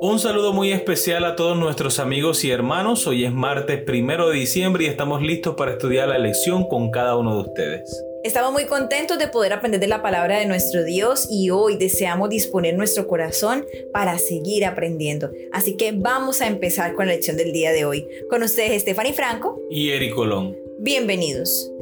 Un saludo muy especial a todos nuestros amigos y hermanos. Hoy es martes primero de diciembre y estamos listos para estudiar la lección con cada uno de ustedes. Estamos muy contentos de poder aprender de la palabra de nuestro Dios y hoy deseamos disponer nuestro corazón para seguir aprendiendo. Así que vamos a empezar con la lección del día de hoy. Con ustedes Stephanie Franco y Eric Colón. Bienvenidos.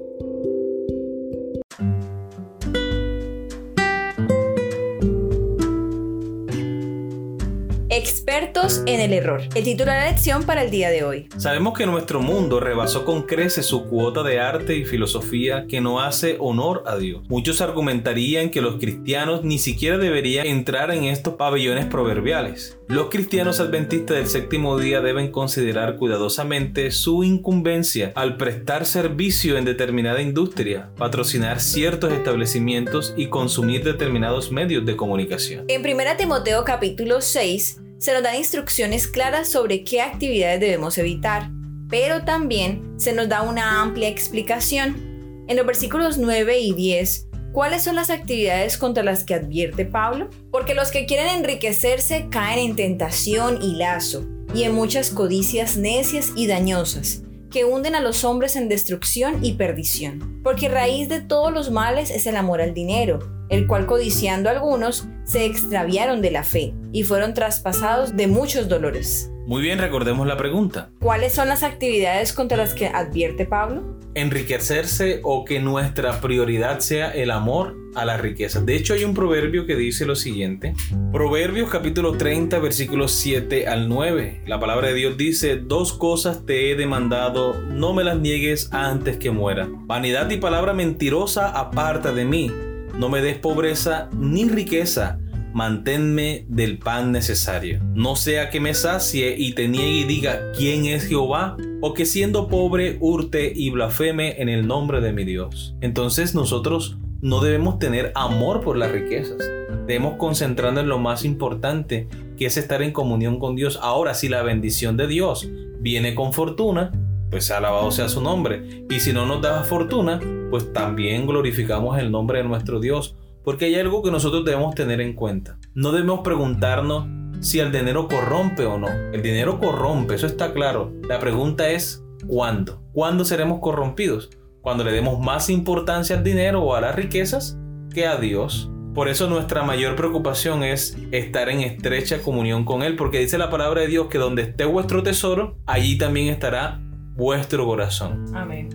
Expertos en el error. El título de la lección para el día de hoy. Sabemos que nuestro mundo rebasó con creces su cuota de arte y filosofía que no hace honor a Dios. Muchos argumentarían que los cristianos ni siquiera deberían entrar en estos pabellones proverbiales. Los cristianos adventistas del séptimo día deben considerar cuidadosamente su incumbencia al prestar servicio en determinada industria, patrocinar ciertos establecimientos y consumir determinados medios de comunicación. En 1 Timoteo capítulo 6 se nos dan instrucciones claras sobre qué actividades debemos evitar, pero también se nos da una amplia explicación. En los versículos 9 y 10, ¿cuáles son las actividades contra las que advierte Pablo? Porque los que quieren enriquecerse caen en tentación y lazo, y en muchas codicias necias y dañosas, que hunden a los hombres en destrucción y perdición. Porque raíz de todos los males es el amor al dinero el cual codiciando algunos se extraviaron de la fe y fueron traspasados de muchos dolores. Muy bien, recordemos la pregunta. ¿Cuáles son las actividades contra las que advierte Pablo? Enriquecerse o que nuestra prioridad sea el amor a la riqueza. De hecho, hay un proverbio que dice lo siguiente. Proverbios capítulo 30, versículos 7 al 9. La palabra de Dios dice, dos cosas te he demandado, no me las niegues antes que muera. Vanidad y palabra mentirosa aparta de mí no me des pobreza ni riqueza, manténme del pan necesario. No sea que me sacie y te niegue y diga quién es Jehová, o que siendo pobre hurte y blasfeme en el nombre de mi Dios. Entonces nosotros no debemos tener amor por las riquezas. Debemos concentrarnos en lo más importante, que es estar en comunión con Dios. Ahora, si la bendición de Dios viene con fortuna, pues alabado sea su nombre. Y si no nos da fortuna, pues también glorificamos el nombre de nuestro Dios. Porque hay algo que nosotros debemos tener en cuenta. No debemos preguntarnos si el dinero corrompe o no. El dinero corrompe, eso está claro. La pregunta es ¿cuándo? ¿Cuándo seremos corrompidos? Cuando le demos más importancia al dinero o a las riquezas que a Dios. Por eso nuestra mayor preocupación es estar en estrecha comunión con Él, porque dice la palabra de Dios que donde esté vuestro tesoro, allí también estará vuestro corazón. Amén.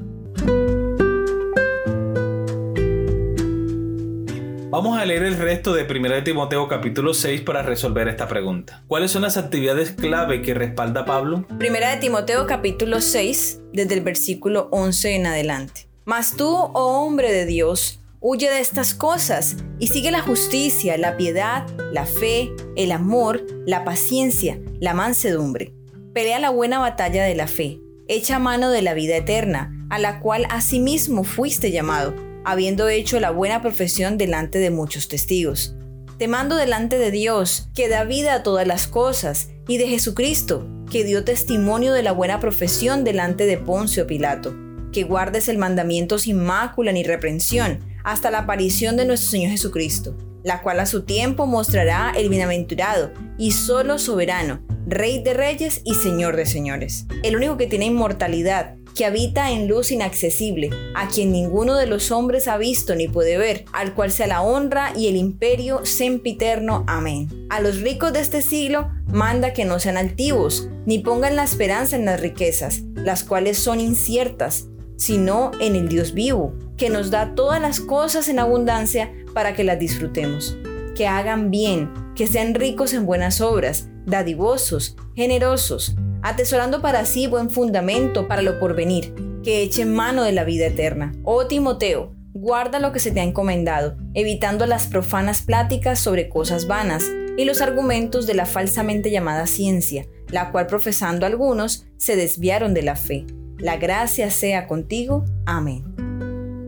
Vamos a leer el resto de 1 Timoteo capítulo 6 para resolver esta pregunta. ¿Cuáles son las actividades clave que respalda Pablo? 1 Timoteo capítulo 6, desde el versículo 11 en adelante. Mas tú, oh hombre de Dios, huye de estas cosas y sigue la justicia, la piedad, la fe, el amor, la paciencia, la mansedumbre. Pelea la buena batalla de la fe echa mano de la vida eterna, a la cual asimismo fuiste llamado, habiendo hecho la buena profesión delante de muchos testigos. Te mando delante de Dios, que da vida a todas las cosas, y de Jesucristo, que dio testimonio de la buena profesión delante de Poncio Pilato, que guardes el mandamiento sin mácula ni reprensión, hasta la aparición de nuestro Señor Jesucristo, la cual a su tiempo mostrará el bienaventurado y solo soberano, Rey de reyes y Señor de señores. El único que tiene inmortalidad, que habita en luz inaccesible, a quien ninguno de los hombres ha visto ni puede ver, al cual sea la honra y el imperio sempiterno. Amén. A los ricos de este siglo manda que no sean altivos, ni pongan la esperanza en las riquezas, las cuales son inciertas, sino en el Dios vivo, que nos da todas las cosas en abundancia para que las disfrutemos. Que hagan bien, que sean ricos en buenas obras, dadivosos, generosos, atesorando para sí buen fundamento para lo porvenir, que echen mano de la vida eterna. Oh Timoteo, guarda lo que se te ha encomendado, evitando las profanas pláticas sobre cosas vanas y los argumentos de la falsamente llamada ciencia, la cual profesando algunos se desviaron de la fe. La gracia sea contigo. Amén.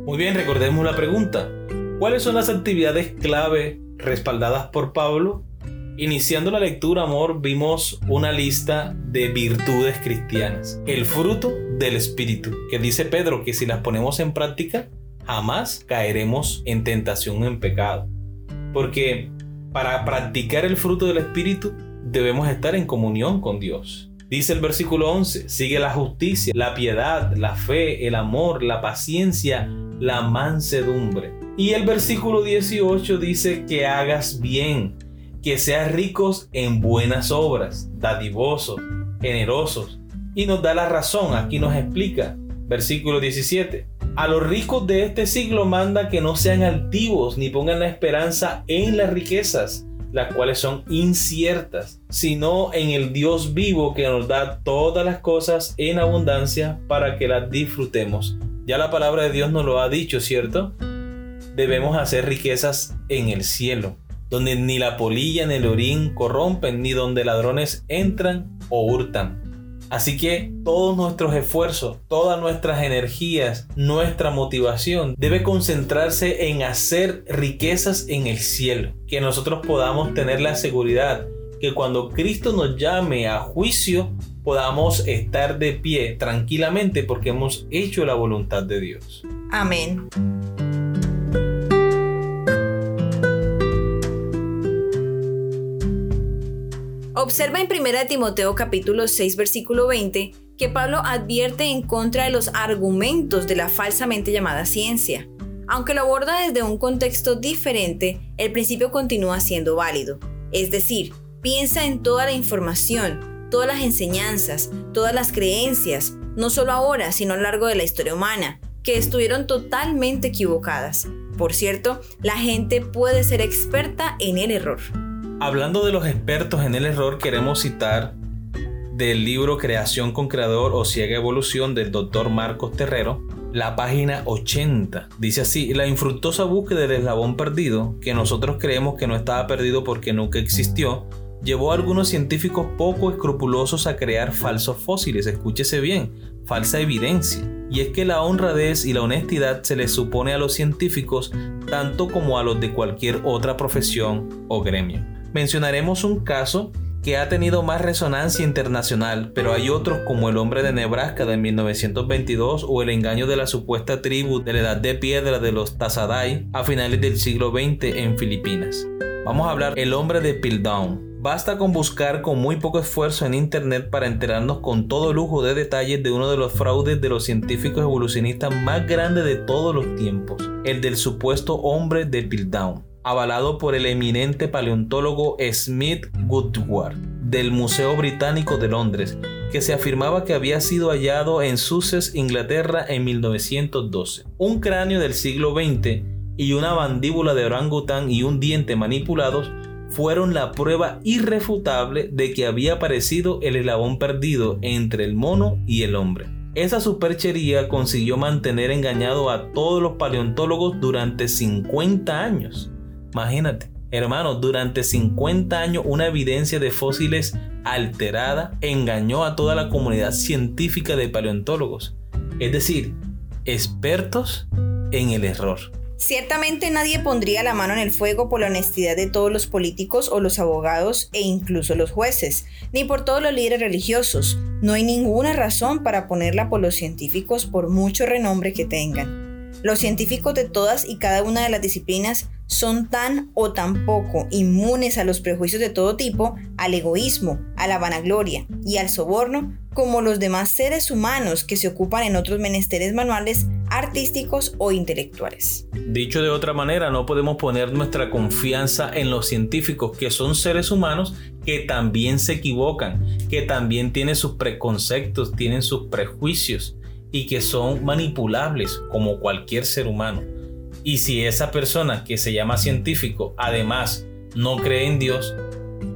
Muy bien, recordemos la pregunta. ¿Cuáles son las actividades clave respaldadas por Pablo Iniciando la lectura, amor, vimos una lista de virtudes cristianas. El fruto del Espíritu, que dice Pedro que si las ponemos en práctica, jamás caeremos en tentación en pecado. Porque para practicar el fruto del Espíritu debemos estar en comunión con Dios. Dice el versículo 11, sigue la justicia, la piedad, la fe, el amor, la paciencia, la mansedumbre. Y el versículo 18 dice que hagas bien, que seas ricos en buenas obras, dadivosos, generosos. Y nos da la razón, aquí nos explica, versículo 17. A los ricos de este siglo manda que no sean altivos ni pongan la esperanza en las riquezas, las cuales son inciertas, sino en el Dios vivo que nos da todas las cosas en abundancia para que las disfrutemos. Ya la palabra de Dios nos lo ha dicho, ¿cierto? Debemos hacer riquezas en el cielo, donde ni la polilla ni el orín corrompen, ni donde ladrones entran o hurtan. Así que todos nuestros esfuerzos, todas nuestras energías, nuestra motivación debe concentrarse en hacer riquezas en el cielo. Que nosotros podamos tener la seguridad que cuando Cristo nos llame a juicio podamos estar de pie tranquilamente porque hemos hecho la voluntad de Dios. Amén. Observa en 1 Timoteo capítulo 6 versículo 20 que Pablo advierte en contra de los argumentos de la falsamente llamada ciencia. Aunque lo aborda desde un contexto diferente, el principio continúa siendo válido. Es decir, piensa en toda la información, todas las enseñanzas, todas las creencias, no solo ahora, sino a lo largo de la historia humana, que estuvieron totalmente equivocadas. Por cierto, la gente puede ser experta en el error. Hablando de los expertos en el error, queremos citar del libro Creación con Creador o Ciega Evolución del doctor Marcos Terrero, la página 80. Dice así, la infructuosa búsqueda del eslabón perdido, que nosotros creemos que no estaba perdido porque nunca existió, llevó a algunos científicos poco escrupulosos a crear falsos fósiles, escúchese bien, falsa evidencia. Y es que la honradez y la honestidad se les supone a los científicos tanto como a los de cualquier otra profesión o gremio mencionaremos un caso que ha tenido más resonancia internacional, pero hay otros como el hombre de Nebraska de 1922 o el engaño de la supuesta tribu de la edad de piedra de los Tazadai a finales del siglo XX en Filipinas. Vamos a hablar el hombre de Piltdown. Basta con buscar con muy poco esfuerzo en internet para enterarnos con todo lujo de detalles de uno de los fraudes de los científicos evolucionistas más grandes de todos los tiempos, el del supuesto hombre de Piltdown avalado por el eminente paleontólogo Smith Woodward del Museo Británico de Londres, que se afirmaba que había sido hallado en Sussex, Inglaterra, en 1912. Un cráneo del siglo XX y una mandíbula de orangután y un diente manipulados fueron la prueba irrefutable de que había aparecido el eslabón perdido entre el mono y el hombre. Esa superchería consiguió mantener engañado a todos los paleontólogos durante 50 años. Imagínate, hermano, durante 50 años una evidencia de fósiles alterada engañó a toda la comunidad científica de paleontólogos. Es decir, expertos en el error. Ciertamente nadie pondría la mano en el fuego por la honestidad de todos los políticos o los abogados e incluso los jueces, ni por todos los líderes religiosos. No hay ninguna razón para ponerla por los científicos por mucho renombre que tengan. Los científicos de todas y cada una de las disciplinas son tan o tan poco inmunes a los prejuicios de todo tipo, al egoísmo, a la vanagloria y al soborno, como los demás seres humanos que se ocupan en otros menesteres manuales, artísticos o intelectuales. Dicho de otra manera, no podemos poner nuestra confianza en los científicos, que son seres humanos que también se equivocan, que también tienen sus preconceptos, tienen sus prejuicios y que son manipulables como cualquier ser humano. Y si esa persona que se llama científico además no cree en Dios,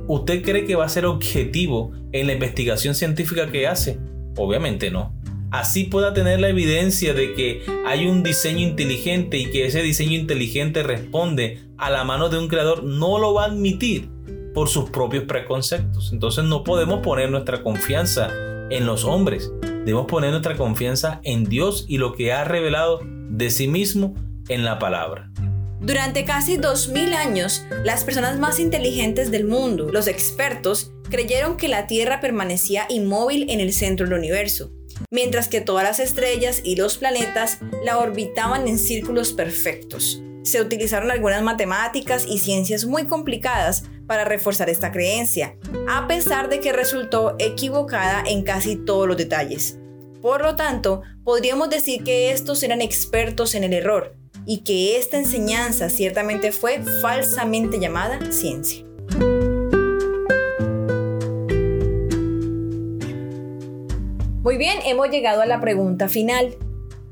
¿usted cree que va a ser objetivo en la investigación científica que hace? Obviamente no. Así pueda tener la evidencia de que hay un diseño inteligente y que ese diseño inteligente responde a la mano de un creador, no lo va a admitir por sus propios preconceptos. Entonces no podemos poner nuestra confianza en los hombres. Debemos poner nuestra confianza en Dios y lo que ha revelado de sí mismo en la palabra. Durante casi 2000 años, las personas más inteligentes del mundo, los expertos, creyeron que la Tierra permanecía inmóvil en el centro del universo, mientras que todas las estrellas y los planetas la orbitaban en círculos perfectos. Se utilizaron algunas matemáticas y ciencias muy complicadas para reforzar esta creencia, a pesar de que resultó equivocada en casi todos los detalles. Por lo tanto, podríamos decir que estos eran expertos en el error y que esta enseñanza ciertamente fue falsamente llamada ciencia. Muy bien, hemos llegado a la pregunta final.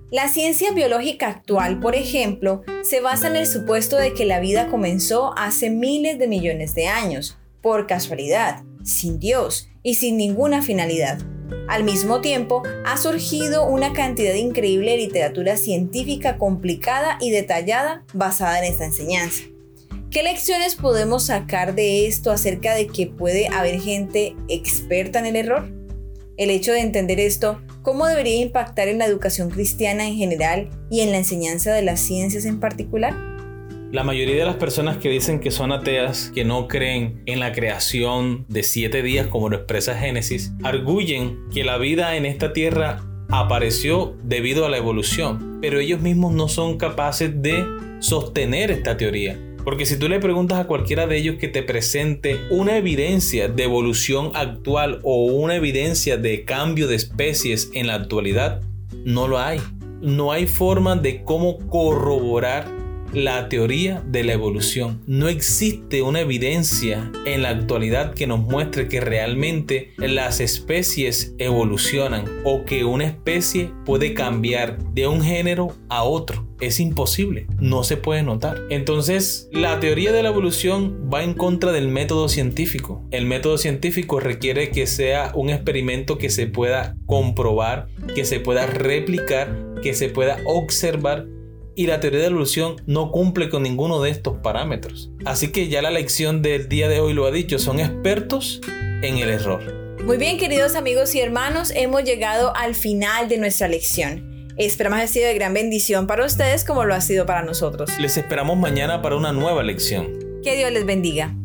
La ciencia biológica actual, por ejemplo, se basa en el supuesto de que la vida comenzó hace miles de millones de años, por casualidad, sin Dios y sin ninguna finalidad. Al mismo tiempo, ha surgido una cantidad increíble de literatura científica complicada y detallada basada en esta enseñanza. ¿Qué lecciones podemos sacar de esto acerca de que puede haber gente experta en el error? El hecho de entender esto, ¿cómo debería impactar en la educación cristiana en general y en la enseñanza de las ciencias en particular? La mayoría de las personas que dicen que son ateas, que no creen en la creación de siete días como lo expresa Génesis, arguyen que la vida en esta tierra apareció debido a la evolución, pero ellos mismos no son capaces de sostener esta teoría. Porque si tú le preguntas a cualquiera de ellos que te presente una evidencia de evolución actual o una evidencia de cambio de especies en la actualidad, no lo hay. No hay forma de cómo corroborar la teoría de la evolución. No existe una evidencia en la actualidad que nos muestre que realmente las especies evolucionan o que una especie puede cambiar de un género a otro. Es imposible, no se puede notar. Entonces, la teoría de la evolución va en contra del método científico. El método científico requiere que sea un experimento que se pueda comprobar, que se pueda replicar, que se pueda observar y la teoría de la evolución no cumple con ninguno de estos parámetros. Así que ya la lección del día de hoy lo ha dicho, son expertos en el error. Muy bien, queridos amigos y hermanos, hemos llegado al final de nuestra lección. Esperamos ha sido de gran bendición para ustedes como lo ha sido para nosotros. Les esperamos mañana para una nueva lección. Que Dios les bendiga.